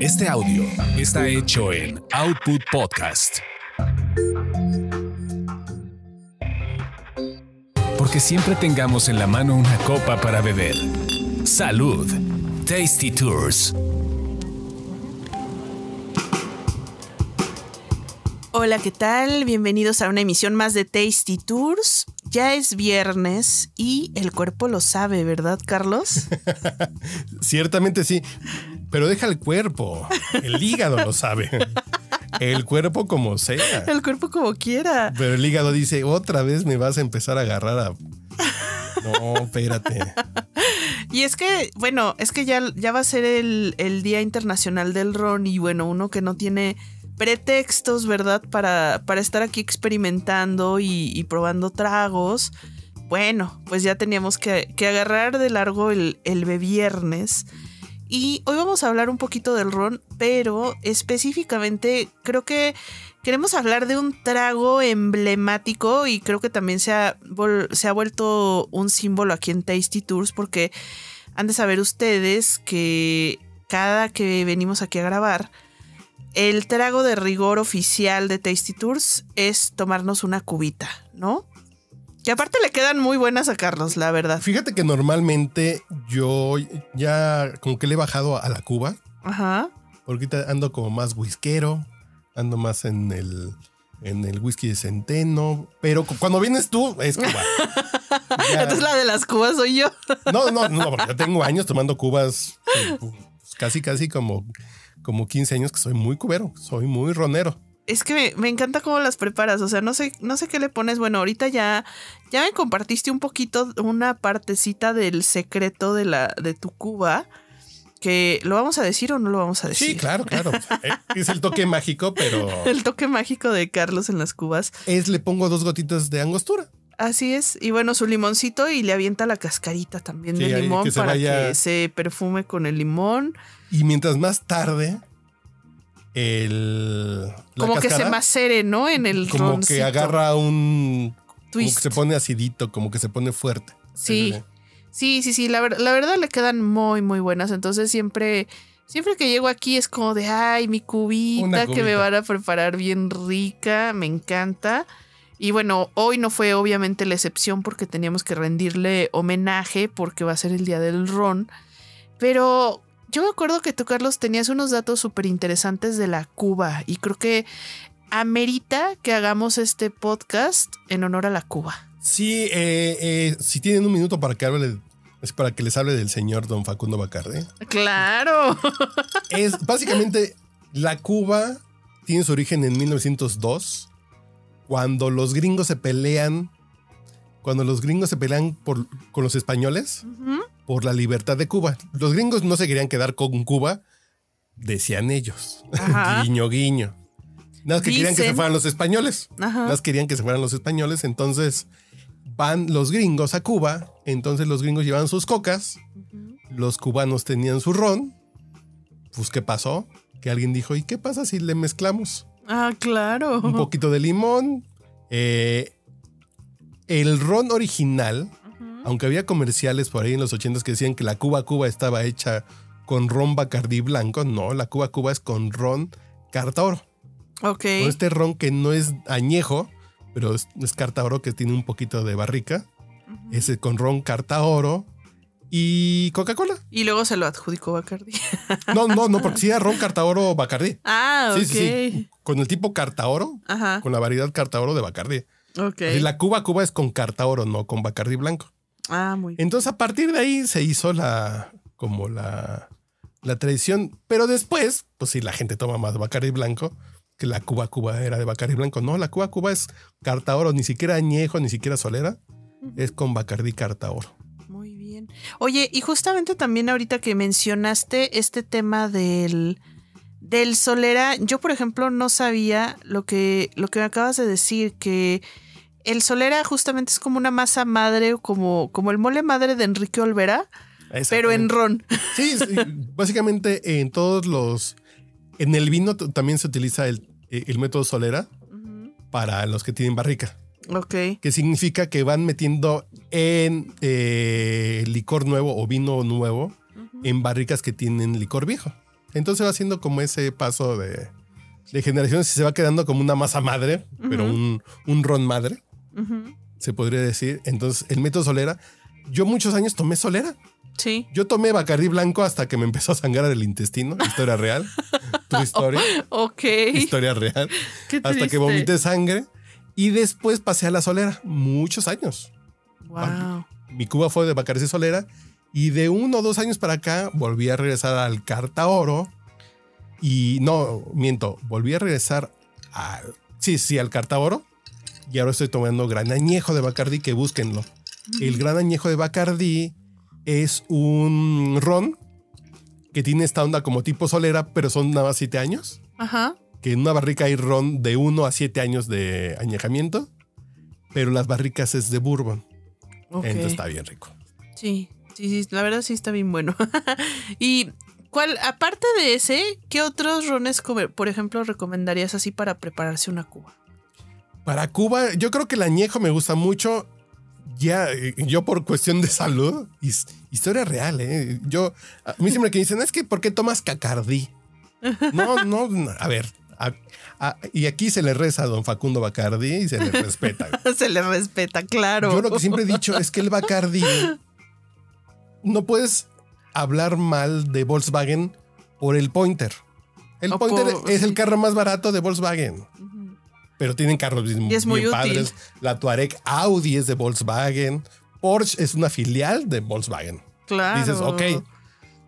Este audio está hecho en Output Podcast. Porque siempre tengamos en la mano una copa para beber. Salud. Tasty Tours. Hola, ¿qué tal? Bienvenidos a una emisión más de Tasty Tours. Ya es viernes y el cuerpo lo sabe, ¿verdad, Carlos? Ciertamente sí, pero deja el cuerpo. El hígado lo sabe. El cuerpo como sea. El cuerpo como quiera. Pero el hígado dice, otra vez me vas a empezar a agarrar a... No, espérate. Y es que, bueno, es que ya, ya va a ser el, el Día Internacional del Ron y bueno, uno que no tiene pretextos, ¿verdad? Para, para estar aquí experimentando y, y probando tragos. Bueno, pues ya teníamos que, que agarrar de largo el, el viernes. Y hoy vamos a hablar un poquito del ron, pero específicamente creo que queremos hablar de un trago emblemático y creo que también se ha, se ha vuelto un símbolo aquí en Tasty Tours porque han de saber ustedes que cada que venimos aquí a grabar, el trago de rigor oficial de Tasty Tours es tomarnos una cubita, ¿no? Que aparte le quedan muy buenas a Carlos, la verdad. Fíjate que normalmente yo ya como que le he bajado a la cuba. Ajá. Porque ahorita ando como más whiskero, ando más en el, en el whisky de centeno. Pero cuando vienes tú, es Cuba. Ya. Entonces la de las cubas soy yo. No, no, no, porque yo tengo años tomando cubas, pues, casi, casi como, como 15 años que soy muy cubero, soy muy ronero. Es que me, me, encanta cómo las preparas, o sea, no sé, no sé qué le pones. Bueno, ahorita ya, ya me compartiste un poquito, una partecita del secreto de la, de tu cuba. Que lo vamos a decir o no lo vamos a decir. Sí, claro, claro. es el toque mágico, pero. El toque mágico de Carlos en las cubas. Es le pongo dos gotitas de angostura. Así es. Y bueno, su limoncito y le avienta la cascarita también sí, de limón que para vaya... que se perfume con el limón. Y mientras más tarde, el. Como que se macere, ¿no? En el Como roncito. que agarra un. Twist. Como que se pone acidito, como que se pone fuerte. Sí. Sí, sí, sí. La, la, verdad le quedan muy, muy buenas. Entonces siempre. Siempre que llego aquí es como de, ay, mi cubita, cubita, que me van a preparar bien rica, me encanta. Y bueno, hoy no fue obviamente la excepción porque teníamos que rendirle homenaje porque va a ser el día del ron. Pero yo me acuerdo que tú, Carlos, tenías unos datos súper interesantes de la Cuba y creo que amerita que hagamos este podcast en honor a la Cuba. Sí, eh, eh, si tienen un minuto para que hable, es para que les hable del señor don Facundo Bacardi. Claro. Es básicamente la Cuba tiene su origen en 1902 cuando los gringos se pelean, cuando los gringos se pelean por, con los españoles uh -huh. Por la libertad de Cuba. Los gringos no se querían quedar con Cuba, decían ellos. Guiño, guiño. Nada que Dicen. querían que se fueran los españoles. Ajá. Nada querían que se fueran los españoles. Entonces van los gringos a Cuba. Entonces los gringos llevan sus cocas. Uh -huh. Los cubanos tenían su ron. Pues, ¿qué pasó? Que alguien dijo, ¿y qué pasa si le mezclamos? Ah, claro. Un poquito de limón. Eh, el ron original. Aunque había comerciales por ahí en los 80 que decían que la Cuba Cuba estaba hecha con ron Bacardí blanco, no, la Cuba Cuba es con ron carta oro. Ok. Con este ron que no es añejo, pero es, es carta oro que tiene un poquito de barrica. Uh -huh. Ese con ron carta oro y Coca-Cola. Y luego se lo adjudicó Bacardi. No, no, no, porque sí era ron cartaoro Bacardi. Ah, ok. Sí, sí, sí. Con el tipo cartaoro, Ajá. con la variedad cartaoro de Bacardi. Ok. Y la Cuba Cuba es con cartaoro, no con Bacardi blanco. Ah, muy bien. Entonces, a partir de ahí se hizo la, como la, la tradición. Pero después, pues sí, la gente toma más Bacardi blanco que la Cuba Cuba era de Bacardi blanco. No, la Cuba Cuba es cartaoro, ni siquiera añejo, ni siquiera solera. Uh -huh. Es con Bacardi cartaoro. Muy bien. Oye, y justamente también ahorita que mencionaste este tema del, del solera, yo por ejemplo no sabía lo que, lo que me acabas de decir, que el solera justamente es como una masa madre, como, como el mole madre de Enrique Olvera, pero en ron. Sí, sí básicamente en todos los... En el vino también se utiliza el, el método solera uh -huh. para los que tienen barrica. Ok. Que significa que van metiendo en eh, licor nuevo o vino nuevo uh -huh. en barricas que tienen licor viejo. Entonces va haciendo como ese paso de, de generaciones y se va quedando como una masa madre, pero un, un ron madre, Se podría decir. Entonces, el método solera, yo muchos años tomé solera. Sí. Yo tomé Bacardí blanco hasta que me empezó a sangrar el intestino. Historia real. True story. Ok. Historia real. Qué Hasta que vomité sangre. Y después pasé a la solera. Muchos años. Wow. Mi Cuba fue de Bacardí Solera. Y de uno o dos años para acá volví a regresar al Carta Oro. Y no, miento, volví a regresar al. Sí, sí, al Carta Oro. Y ahora estoy tomando gran añejo de Bacardí, que búsquenlo. El gran añejo de Bacardí es un ron que tiene esta onda como tipo solera, pero son nada más siete años. Ajá. Que en una barrica hay ron de 1 a 7 años de añejamiento, pero las barricas es de bourbon. Entonces está bien rico. Sí, sí, sí, la verdad sí está bien bueno. y cuál, aparte de ese, ¿qué otros rones, por ejemplo, recomendarías así para prepararse una cuba? Para Cuba, yo creo que el añejo me gusta mucho. Ya, eh, yo por cuestión de salud, his- historia real, ¿eh? Yo, a mí siempre que dicen, es que ¿por qué tomas cacardí? No, no, no, a ver. a- a- y aquí se le reza a don Facundo Bacardi y se le respeta. Se le respeta, claro. Yo lo que siempre he dicho es que el Bacardi no puedes hablar mal de Volkswagen por el Pointer. El O Pointer por- es sí. el carro más barato de Volkswagen. Pero tienen carros bien, es muy bien padres. La Touareg Audi es de Volkswagen. Porsche es una filial de Volkswagen. Claro. Dices, ok.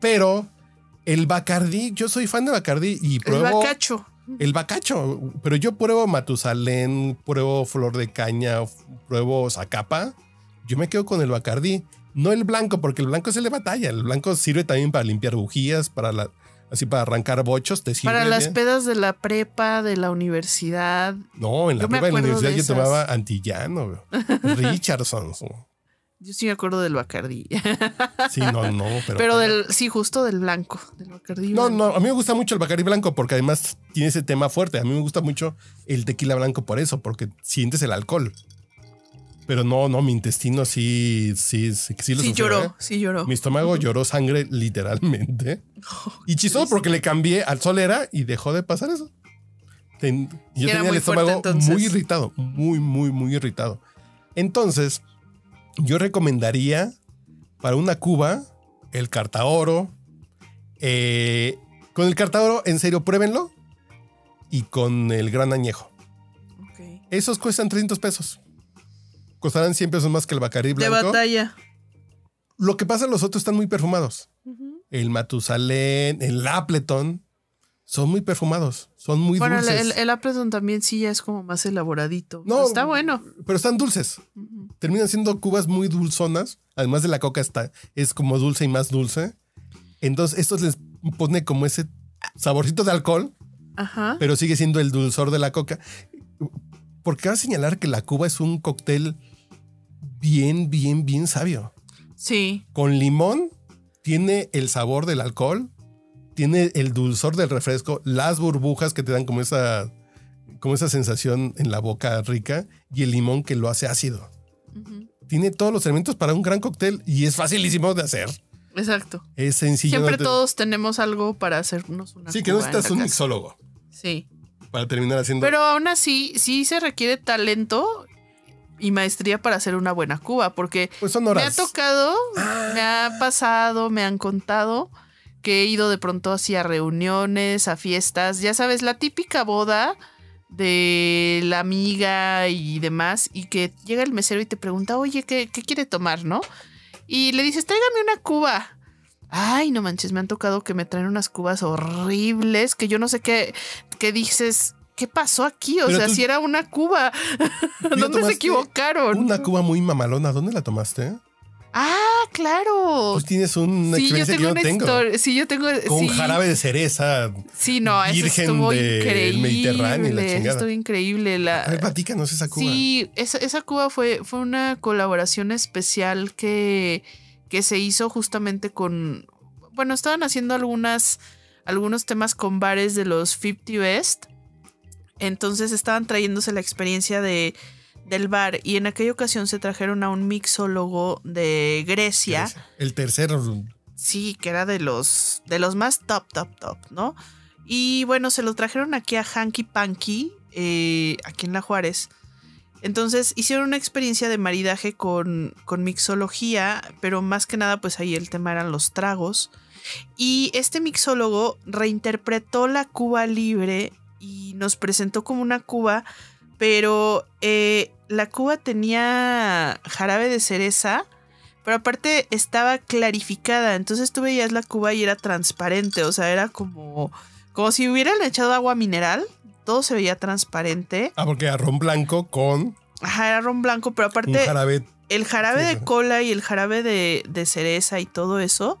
Pero el Bacardi, yo soy fan de Bacardi y El pruebo bacacho. el bacacho. Pero yo pruebo Matusalén, pruebo Flor de Caña, pruebo Zacapa. Yo me quedo con el Bacardi. No el blanco, porque el blanco se le batalla. El blanco sirve también para limpiar bujías, para la, así para arrancar bochos. Te sirve Para las pedas de la prepa, de la universidad. No, en la Yo me prueba de la universidad de yo tomaba antillano, Richardson. Yo sí me acuerdo del Bacardí. Sí, no, no, pero. Pero del, sí, justo del blanco. Del Bacardí. No, blanco. no, a mí me gusta mucho el Bacardi blanco porque además tiene ese tema fuerte. A mí me gusta mucho el tequila blanco por eso, porque sientes el alcohol. Pero no, no, mi intestino sí, sí, sí, sí lo Sí sufrió, lloró, ¿eh? sí lloró. Mi estómago lloró sangre literalmente. Oh, Y chistoso porque le cambié al solera y dejó de pasar eso. Ten- yo tenía el fuerte, estómago muy irritado, muy, muy, muy irritado. Entonces, yo recomendaría para una cuba el cartaoro. Eh, con el cartaoro, en serio, pruébenlo. Y con el gran añejo. Esos cuestan 300 pesos. Costarán 100 pesos más que el Bacardí De blanco. batalla. Lo que pasa, los otros están muy perfumados. El Matusalén, el Appleton, son muy perfumados, son muy Bueno, dulces. el, el Appleton también sí ya es como más elaboradito. No. Está bueno. Pero están dulces. Terminan siendo cubas muy dulzonas. Además de la coca está, es como dulce y más dulce. Entonces, esto les pone como ese saborcito de alcohol, Ajá. pero sigue siendo el dulzor de la coca. Porque va a señalar que la cuba es un cóctel bien, bien, bien sabio. Sí. Con limón tiene el sabor del alcohol, tiene el dulzor del refresco, las burbujas que te dan como esa, como esa sensación en la boca rica y el limón que lo hace ácido. Tiene todos los elementos para un gran cóctel y es facilísimo de hacer. Exacto. Es sencillo. Siempre todos tenemos algo para hacernos una Sí, que no la un mixólogo Sí. para terminar haciendo. Pero aún así, sí se requiere talento y maestría para hacer una buena cuba, porque pues son me ha tocado, Ah. me ha pasado, me han contado que he ido de pronto así a reuniones, a fiestas, ya sabes, la típica boda de la amiga y demás, y que llega el mesero y te pregunta, oye, ¿qué, qué quiere tomar, no? Y le dices, tráigame una cuba. Ay, no manches, me han tocado que me traen unas cubas horribles, que yo no sé qué, qué dices, ¿qué pasó aquí? O Pero sea, tú- si era una cuba, ¿dónde se equivocaron? Una cuba muy mamalona. ¿Dónde la tomaste? Ah, claro. Pues tienes una Sí, yo experiencia tengo que yo no tengo. Sí, yo tengo. Con sí, jarabe de cereza. Sí, no, eso virgen estuvo del increíble. Mediterráneo la eso chingada. estuvo increíble. La, A ver, platícanos esa cuba. Sí, esa, esa Cuba fue, fue una colaboración especial que, que se hizo justamente con. Bueno, estaban haciendo algunas, algunos temas con bares de los 50 Best. Entonces estaban trayéndose la experiencia de, del bar. Y en aquella ocasión se trajeron a un mixólogo de Grecia. El tercer Sí, que era de los, de los más top, top, top, ¿no? Y bueno, se lo trajeron aquí a Hanky Panky, eh, aquí en La Juárez. Entonces hicieron una experiencia de maridaje con, con mixología, pero más que nada, pues ahí el tema eran los tragos. Y este mixólogo reinterpretó la Cuba libre y nos presentó como una Cuba, pero eh, la Cuba tenía jarabe de cereza, pero aparte estaba clarificada. Entonces tú veías la Cuba y era transparente, o sea, era como, como si hubieran echado agua mineral. Todo se veía transparente. Ah, porque era ron blanco con Ajá, era ron blanco, pero aparte jarabe. el jarabe de cola y el jarabe de, de cereza y todo eso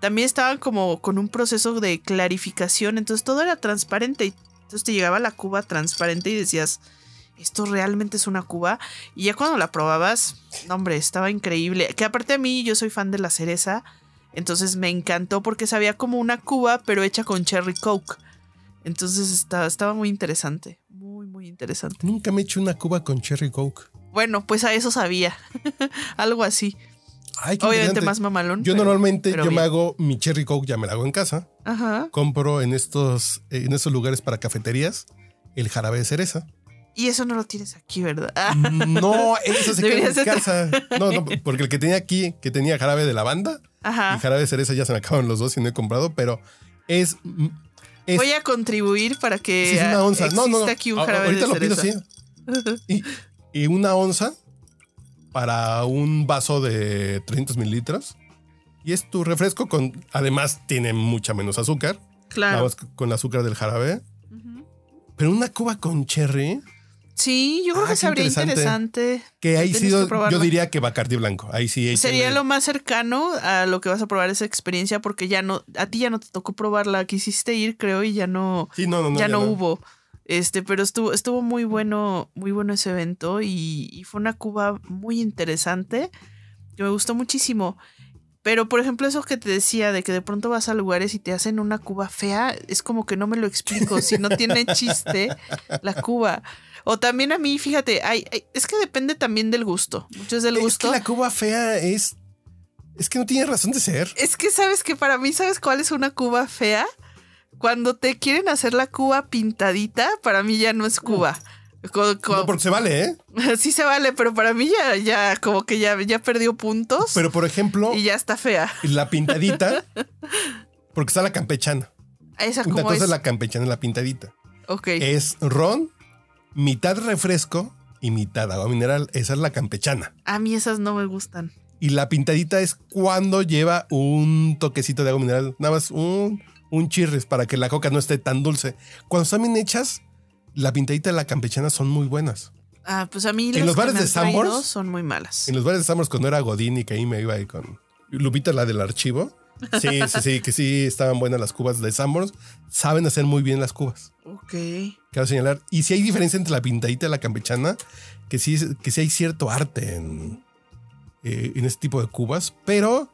también estaban como con un proceso de clarificación. Entonces todo era transparente. Y entonces te llegaba la cuba transparente y decías, esto realmente es una cuba. Y ya cuando la probabas, no, hombre, estaba increíble. Que aparte a mí yo soy fan de la cereza. Entonces me encantó porque sabía como una cuba, pero hecha con cherry coke. Entonces estaba, estaba muy interesante. Muy, muy interesante. Nunca me he hecho una cuba con cherry coke. Bueno, pues a eso sabía. Algo así. Ay, qué Obviamente más mamalón. Yo pero- normalmente pero yo me hago mi cherry coke, ya me la hago en casa. Ajá. Compro en estos, eh, en estos lugares para cafeterías el jarabe de cereza. Y eso no lo tienes aquí, ¿verdad? Ah, No, eso se queda en casa. No, no, porque el que tenía aquí, que tenía jarabe de lavanda y Ajá. jarabe de cereza, ya se me acaban los dos y no he comprado, pero es. es Voy a contribuir para que sí, es una onza. No, no, aquí un jarabe Ahorita de lo pido, sí. Y, y una onza para un vaso de 300 mililitros. Y es tu refresco con. Además, tiene mucha menos azúcar. Nada Claro. más con azúcar del jarabe. Pero una cuba con cherry, Sí, yo creo Ah, que sabría interesante. interesante. que ahí sí yo, diría que Bacardi blanco. Ahí sí. ahí Sería tiene- lo más cercano a lo que vas a probar esa experiencia porque ya no, a ti ya no te tocó probarla, quisiste ir creo y ya no, Sí, no, no, no. ya no hubo. Este, pero estuvo, estuvo muy bueno, muy bueno ese evento y, y fue una Cuba muy interesante que me gustó muchísimo. Pero, por ejemplo, eso que te decía de que de pronto vas a lugares y te hacen una Cuba fea, es como que no me lo explico. Si no tiene chiste la Cuba. O también a mí, fíjate, hay, hay- es que depende también del gusto. Mucho es del Es gusto. que la cuba fea es. Es que no tiene razón de ser. Es que sabes que para mí, ¿sabes cuál es una cuba fea? Cuando te quieren hacer la cuba pintadita, para mí ya no es cuba. No, porque se vale, ¿eh? sí se vale, pero para mí ya, ya como que ya, ya perdió puntos Pero por ejemplo, y ya está fea. la pintadita, porque está la campechana. Esa como cosa es. es la campechana y la pintadita. Ok. Es ron, mitad refresco y mitad agua mineral. Esa es la campechana. A mí esas no me gustan. Y la pintadita es cuando lleva un toquecito de agua mineral, nada más un, un chirres para que la coca no esté tan dulce. Cuando están bien hechas, la pintadita y la campechana son muy buenas. Ah, pues a mí ¿En los bares de Sanborns? son muy malas. En los bares de Summers, cuando era Godín y que ahí me iba ahí con Lupita, la del archivo. Sí, sí, sí, que sí estaban buenas las cubas de Sanborns. Saben hacer muy bien las cubas. Ok. Quiero señalar. Y si hay diferencia entre la pintadita y la campechana, que sí, que sí hay cierto arte en, eh, en este tipo de cubas, pero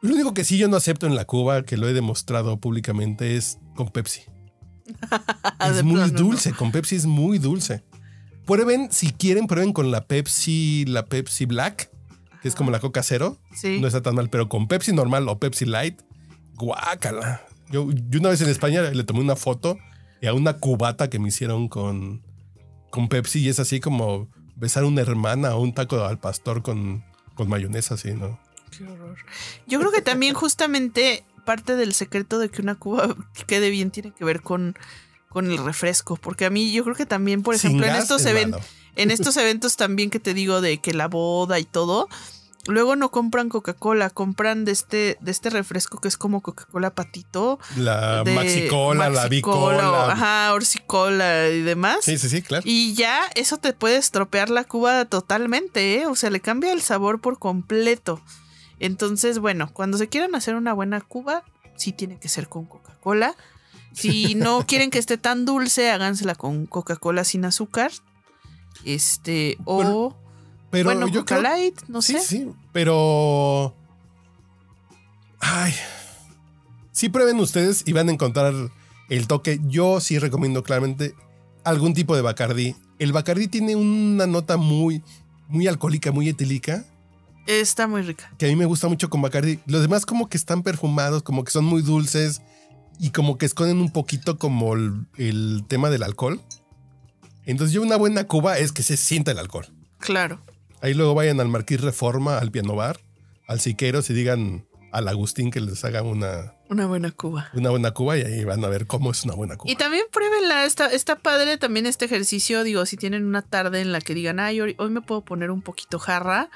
lo único que sí yo no acepto en la cuba, que lo he demostrado públicamente, es con Pepsi. Es muy plano, no. dulce, con Pepsi es muy dulce. Prueben, si quieren, prueben con la Pepsi, la Pepsi Black, que es como la Coca Cero. Sí. No está tan mal, pero con Pepsi normal o Pepsi Light, guácala. Yo, yo una vez en España le tomé una foto y a una cubata que me hicieron con, con Pepsi y es así como besar a una hermana o un taco al pastor con, con mayonesa, así, ¿no? Qué horror. Yo creo que también justamente parte del secreto de que una cuba quede bien tiene que ver con, con el refresco. Porque a mí yo creo que también, por Sin ejemplo, en estos, es even- malo. en estos eventos también que te digo de que la boda y todo, luego no compran Coca-Cola, compran de este, de este refresco que es como Coca-Cola patito. La Maxicola, la Maxicola, Bicola. Ajá, Orsicola y demás. Sí, sí, sí, claro. Y ya eso te puede estropear la cuba totalmente, ¿eh? O sea, le cambia el sabor por completo. Entonces, bueno, cuando se quieran hacer una buena cuba, sí tiene que ser con Coca-Cola. Si no quieren que esté tan dulce, hágansela con Coca-Cola sin azúcar. Este, o Pero bueno, yo Coca creo Light, no sí, sé. sí, pero. Ay. Sí, prueben ustedes y van a encontrar el toque. Yo sí recomiendo claramente algún tipo de Bacardi. El Bacardi tiene una nota muy, muy alcohólica, muy etílica, Está muy rica. que a mí me gusta mucho con Bacardi. Los demás como que están perfumados, como que son muy dulces y como que esconden un poquito como el, el tema del alcohol. Entonces yo una buena cuba es que se sienta el alcohol. Claro. Ahí luego vayan al Marquís Reforma, al Piano Bar, al Siqueros y digan al Agustín que les haga una, Una buena cuba. una buena cuba y ahí van a ver cómo es una buena cuba. Y también pruébenla, está, está padre también este ejercicio, digo, si tienen una tarde en la que digan, ay, hoy, hoy me puedo poner un poquito jarra.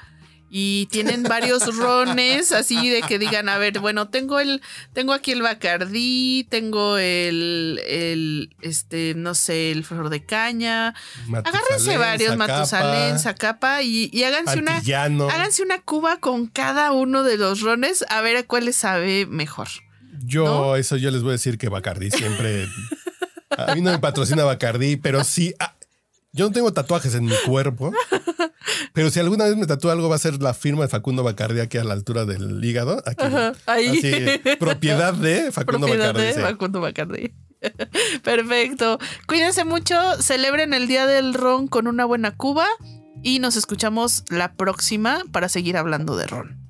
Y tienen varios rones así de que digan, a ver, bueno, tengo el, tengo aquí el Bacardí, tengo el, el, este, no sé, el flor de caña. Agárrense varios, Zacapa, Matusalén, Zacapa, y, y háganse una, háganse una cuba con cada uno de los rones a ver a cuál les sabe mejor. Yo, ¿no? eso yo les voy a decir que Bacardi siempre. a mí no me patrocina Bacardi, pero sí. ah, yo no tengo tatuajes en mi cuerpo. Pero si alguna vez me tatúa algo, va a ser la firma de Facundo Bacardi aquí a la altura del hígado. Aquí. Ajá, ahí. Así, propiedad de Facundo Propiedad Bacardi. de sí. Facundo Bacardi. Perfecto. Cuídense mucho, celebren el Día del Ron con una buena cuba y nos escuchamos la próxima para seguir hablando de ron.